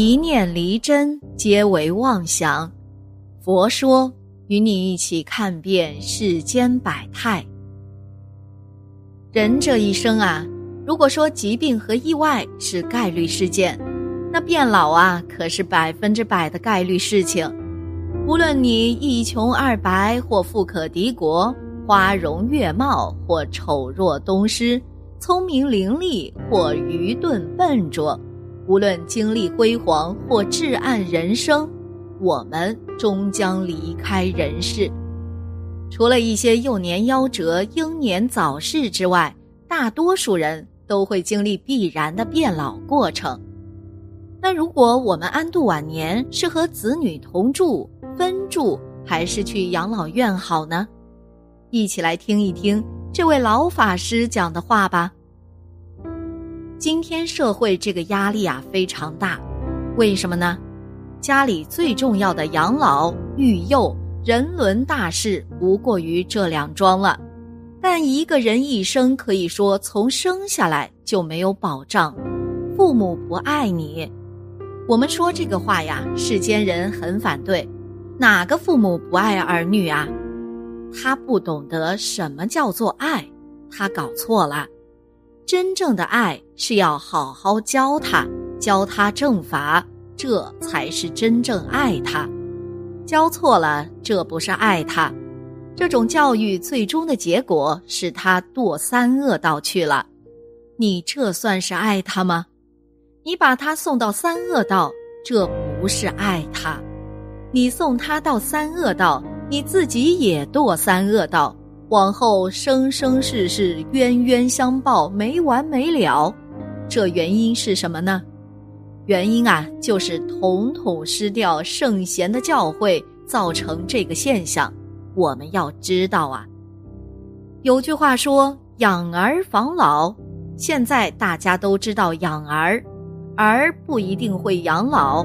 一念离真，皆为妄想。佛说，与你一起看遍世间百态。人这一生啊，如果说疾病和意外是概率事件，那变老啊，可是百分之百的概率事情。无论你一穷二白，或富可敌国，花容月貌，或丑若东施，聪明伶俐，或愚钝笨拙。无论经历辉煌或至暗人生，我们终将离开人世。除了一些幼年夭折、英年早逝之外，大多数人都会经历必然的变老过程。那如果我们安度晚年，是和子女同住、分住，还是去养老院好呢？一起来听一听这位老法师讲的话吧。今天社会这个压力啊非常大，为什么呢？家里最重要的养老、育幼、人伦大事，不过于这两桩了。但一个人一生可以说从生下来就没有保障，父母不爱你。我们说这个话呀，世间人很反对。哪个父母不爱儿女啊？他不懂得什么叫做爱，他搞错了。真正的爱是要好好教他，教他正法，这才是真正爱他。教错了，这不是爱他。这种教育最终的结果是他堕三恶道去了。你这算是爱他吗？你把他送到三恶道，这不是爱他。你送他到三恶道，你自己也堕三恶道。往后生生世世冤冤相报没完没了，这原因是什么呢？原因啊，就是统统失掉圣贤的教诲，造成这个现象。我们要知道啊，有句话说“养儿防老”，现在大家都知道养儿，儿不一定会养老。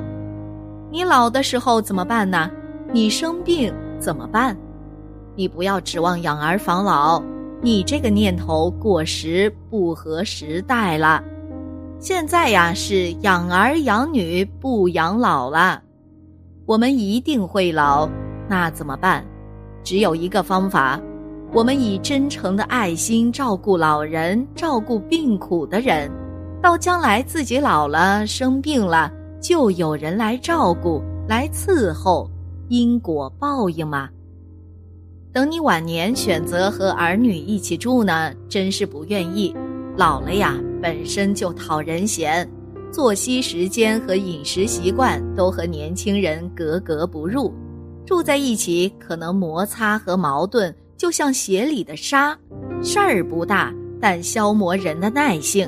你老的时候怎么办呢？你生病怎么办？你不要指望养儿防老，你这个念头过时，不合时代了。现在呀是养儿养女，不养老了。我们一定会老，那怎么办？只有一个方法，我们以真诚的爱心照顾老人，照顾病苦的人，到将来自己老了生病了，就有人来照顾，来伺候，因果报应嘛。等你晚年选择和儿女一起住呢，真是不愿意。老了呀，本身就讨人嫌，作息时间和饮食习惯都和年轻人格格不入，住在一起可能摩擦和矛盾就像鞋里的沙，事儿不大，但消磨人的耐性，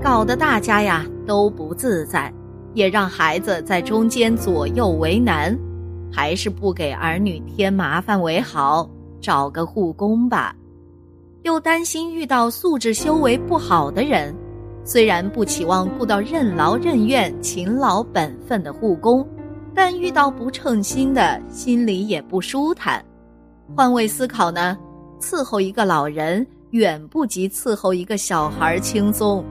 搞得大家呀都不自在，也让孩子在中间左右为难，还是不给儿女添麻烦为好。找个护工吧，又担心遇到素质修为不好的人。虽然不期望雇到任劳任怨、勤劳本分的护工，但遇到不称心的，心里也不舒坦。换位思考呢，伺候一个老人远不及伺候一个小孩轻松，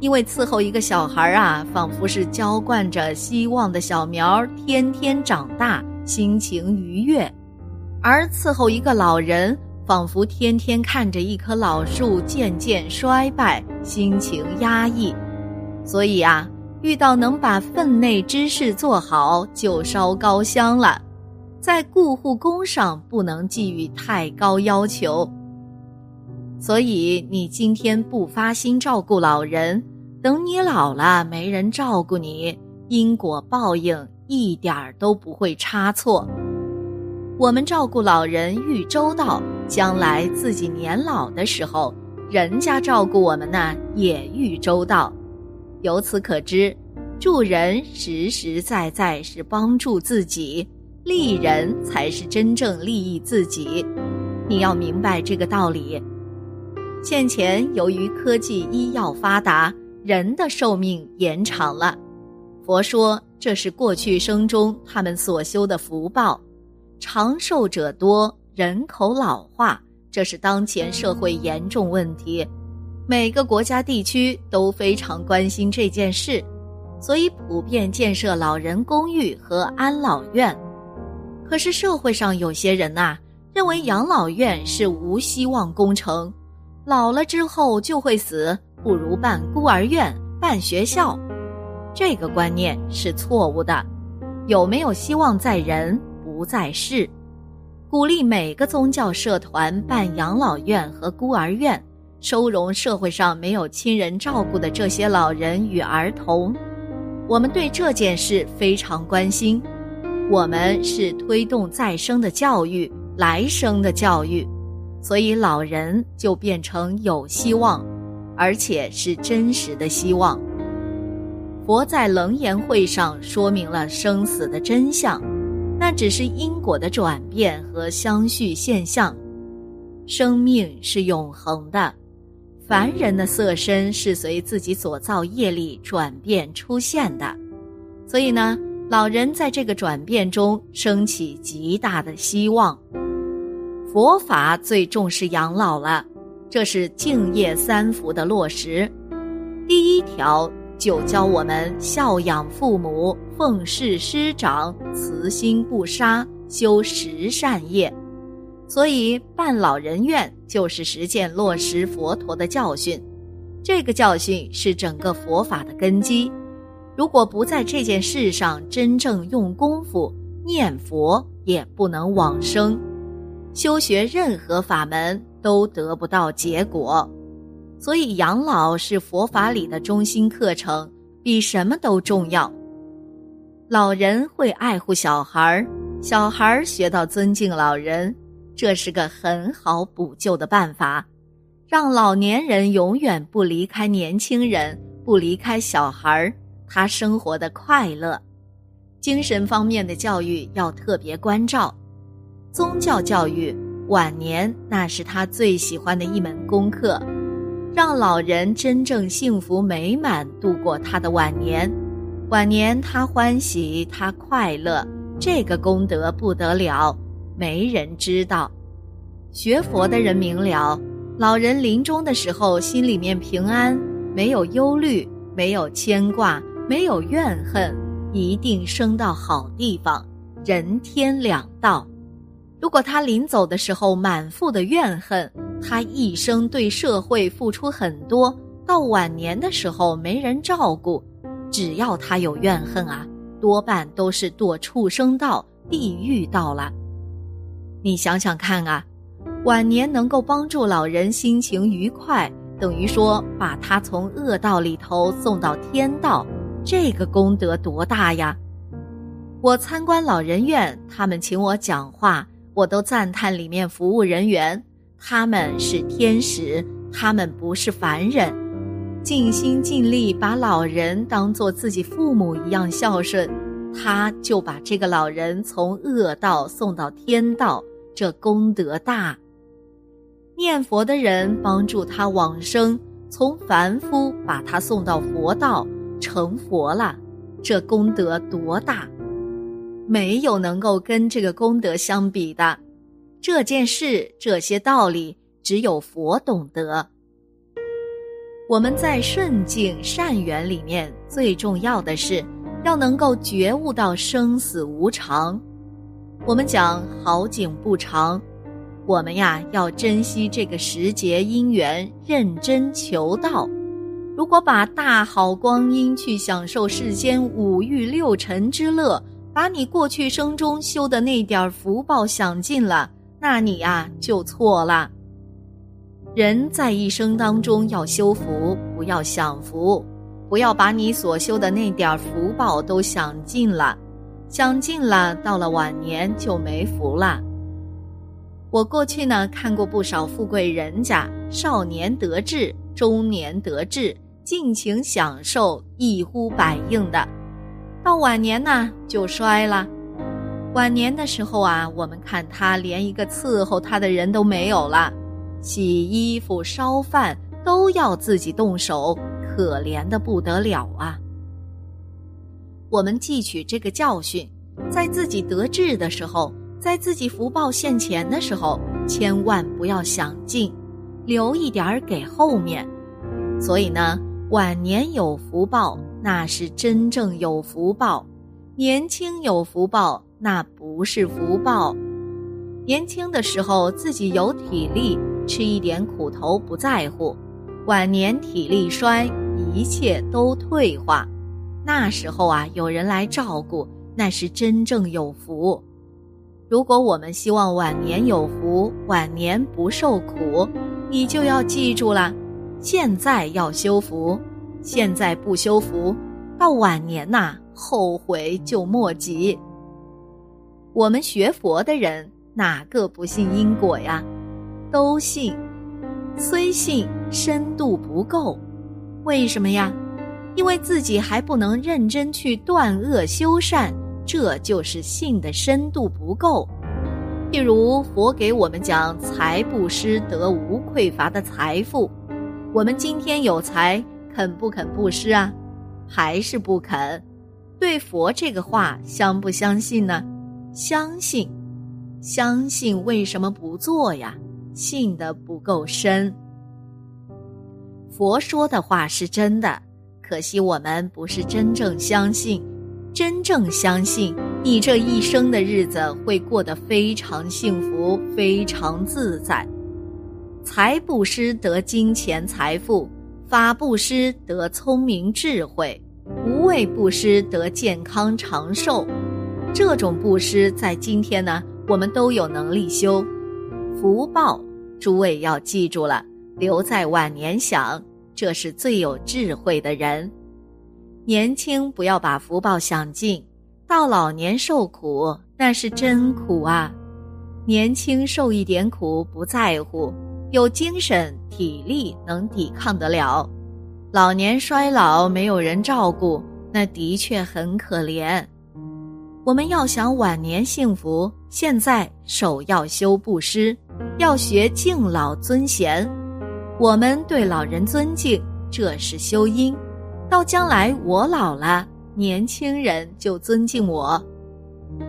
因为伺候一个小孩啊，仿佛是浇灌着希望的小苗，天天长大，心情愉悦。而伺候一个老人，仿佛天天看着一棵老树渐渐衰败，心情压抑。所以啊，遇到能把分内之事做好，就烧高香了。在顾护工上，不能寄予太高要求。所以你今天不发心照顾老人，等你老了没人照顾你，因果报应一点儿都不会差错。我们照顾老人愈周到，将来自己年老的时候，人家照顾我们呢也愈周到。由此可知，助人实实在在是帮助自己，利人才是真正利益自己。你要明白这个道理。现前由于科技医药发达，人的寿命延长了。佛说这是过去生中他们所修的福报。长寿者多，人口老化，这是当前社会严重问题。每个国家地区都非常关心这件事，所以普遍建设老人公寓和安老院。可是社会上有些人呐，认为养老院是无希望工程，老了之后就会死，不如办孤儿院、办学校。这个观念是错误的。有没有希望在人，不在世。鼓励每个宗教社团办养老院和孤儿院。收容社会上没有亲人照顾的这些老人与儿童，我们对这件事非常关心。我们是推动再生的教育、来生的教育，所以老人就变成有希望，而且是真实的希望。佛在楞严会上说明了生死的真相，那只是因果的转变和相续现象，生命是永恒的。凡人的色身是随自己所造业力转变出现的，所以呢，老人在这个转变中升起极大的希望。佛法最重视养老了，这是敬业三福的落实。第一条就教我们孝养父母、奉事师长、慈心不杀、修十善业。所以办老人院就是实践落实佛陀的教训，这个教训是整个佛法的根基。如果不在这件事上真正用功夫念佛，也不能往生。修学任何法门都得不到结果。所以养老是佛法里的中心课程，比什么都重要。老人会爱护小孩儿，小孩儿学到尊敬老人。这是个很好补救的办法，让老年人永远不离开年轻人，不离开小孩儿，他生活的快乐。精神方面的教育要特别关照，宗教教育晚年那是他最喜欢的一门功课，让老人真正幸福美满度过他的晚年，晚年他欢喜他快乐，这个功德不得了。没人知道，学佛的人明了。老人临终的时候，心里面平安，没有忧虑，没有牵挂，没有怨恨，一定升到好地方，人天两道。如果他临走的时候满腹的怨恨，他一生对社会付出很多，到晚年的时候没人照顾，只要他有怨恨啊，多半都是堕畜生道、地狱道了。你想想看啊，晚年能够帮助老人心情愉快，等于说把他从恶道里头送到天道，这个功德多大呀！我参观老人院，他们请我讲话，我都赞叹里面服务人员，他们是天使，他们不是凡人，尽心尽力把老人当做自己父母一样孝顺，他就把这个老人从恶道送到天道。这功德大，念佛的人帮助他往生，从凡夫把他送到佛道，成佛了。这功德多大？没有能够跟这个功德相比的。这件事，这些道理，只有佛懂得。我们在顺境善缘里面，最重要的是要能够觉悟到生死无常。我们讲好景不长，我们呀要珍惜这个时节因缘，认真求道。如果把大好光阴去享受世间五欲六尘之乐，把你过去生中修的那点福报享尽了，那你呀就错了。人在一生当中要修福，不要享福，不要把你所修的那点福报都享尽了。享尽了，到了晚年就没福了。我过去呢看过不少富贵人家，少年得志，中年得志，尽情享受，一呼百应的。到晚年呢，就衰了。晚年的时候啊，我们看他连一个伺候他的人都没有了，洗衣服、烧饭都要自己动手，可怜的不得了啊。我们汲取这个教训，在自己得志的时候，在自己福报现前的时候，千万不要想尽，留一点儿给后面。所以呢，晚年有福报，那是真正有福报；年轻有福报，那不是福报。年轻的时候自己有体力，吃一点苦头不在乎；晚年体力衰，一切都退化。那时候啊，有人来照顾，那是真正有福。如果我们希望晚年有福，晚年不受苦，你就要记住了，现在要修福，现在不修福，到晚年呐，后悔就莫及。我们学佛的人，哪个不信因果呀？都信，虽信，深度不够。为什么呀？因为自己还不能认真去断恶修善，这就是信的深度不够。譬如佛给我们讲财布施得无匮乏的财富，我们今天有财，肯不肯布施啊？还是不肯？对佛这个话相不相信呢？相信，相信为什么不做呀？信的不够深。佛说的话是真的。可惜我们不是真正相信，真正相信你这一生的日子会过得非常幸福、非常自在。财布施得金钱财富，法布施得聪明智慧，无畏布施得健康长寿。这种布施在今天呢，我们都有能力修。福报，诸位要记住了，留在晚年享。这是最有智慧的人，年轻不要把福报想尽，到老年受苦那是真苦啊！年轻受一点苦不在乎，有精神体力能抵抗得了；老年衰老没有人照顾，那的确很可怜。我们要想晚年幸福，现在首要修布施，要学敬老尊贤。我们对老人尊敬，这是修因。到将来我老了，年轻人就尊敬我。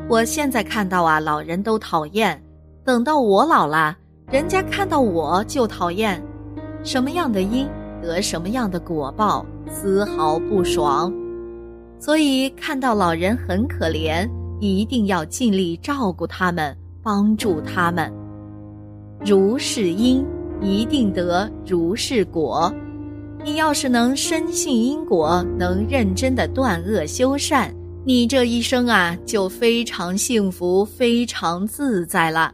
我现在看到啊，老人都讨厌，等到我老了，人家看到我就讨厌。什么样的因得什么样的果报，丝毫不爽。所以看到老人很可怜，一定要尽力照顾他们，帮助他们。如是因。一定得如是果。你要是能深信因果，能认真的断恶修善，你这一生啊，就非常幸福，非常自在了。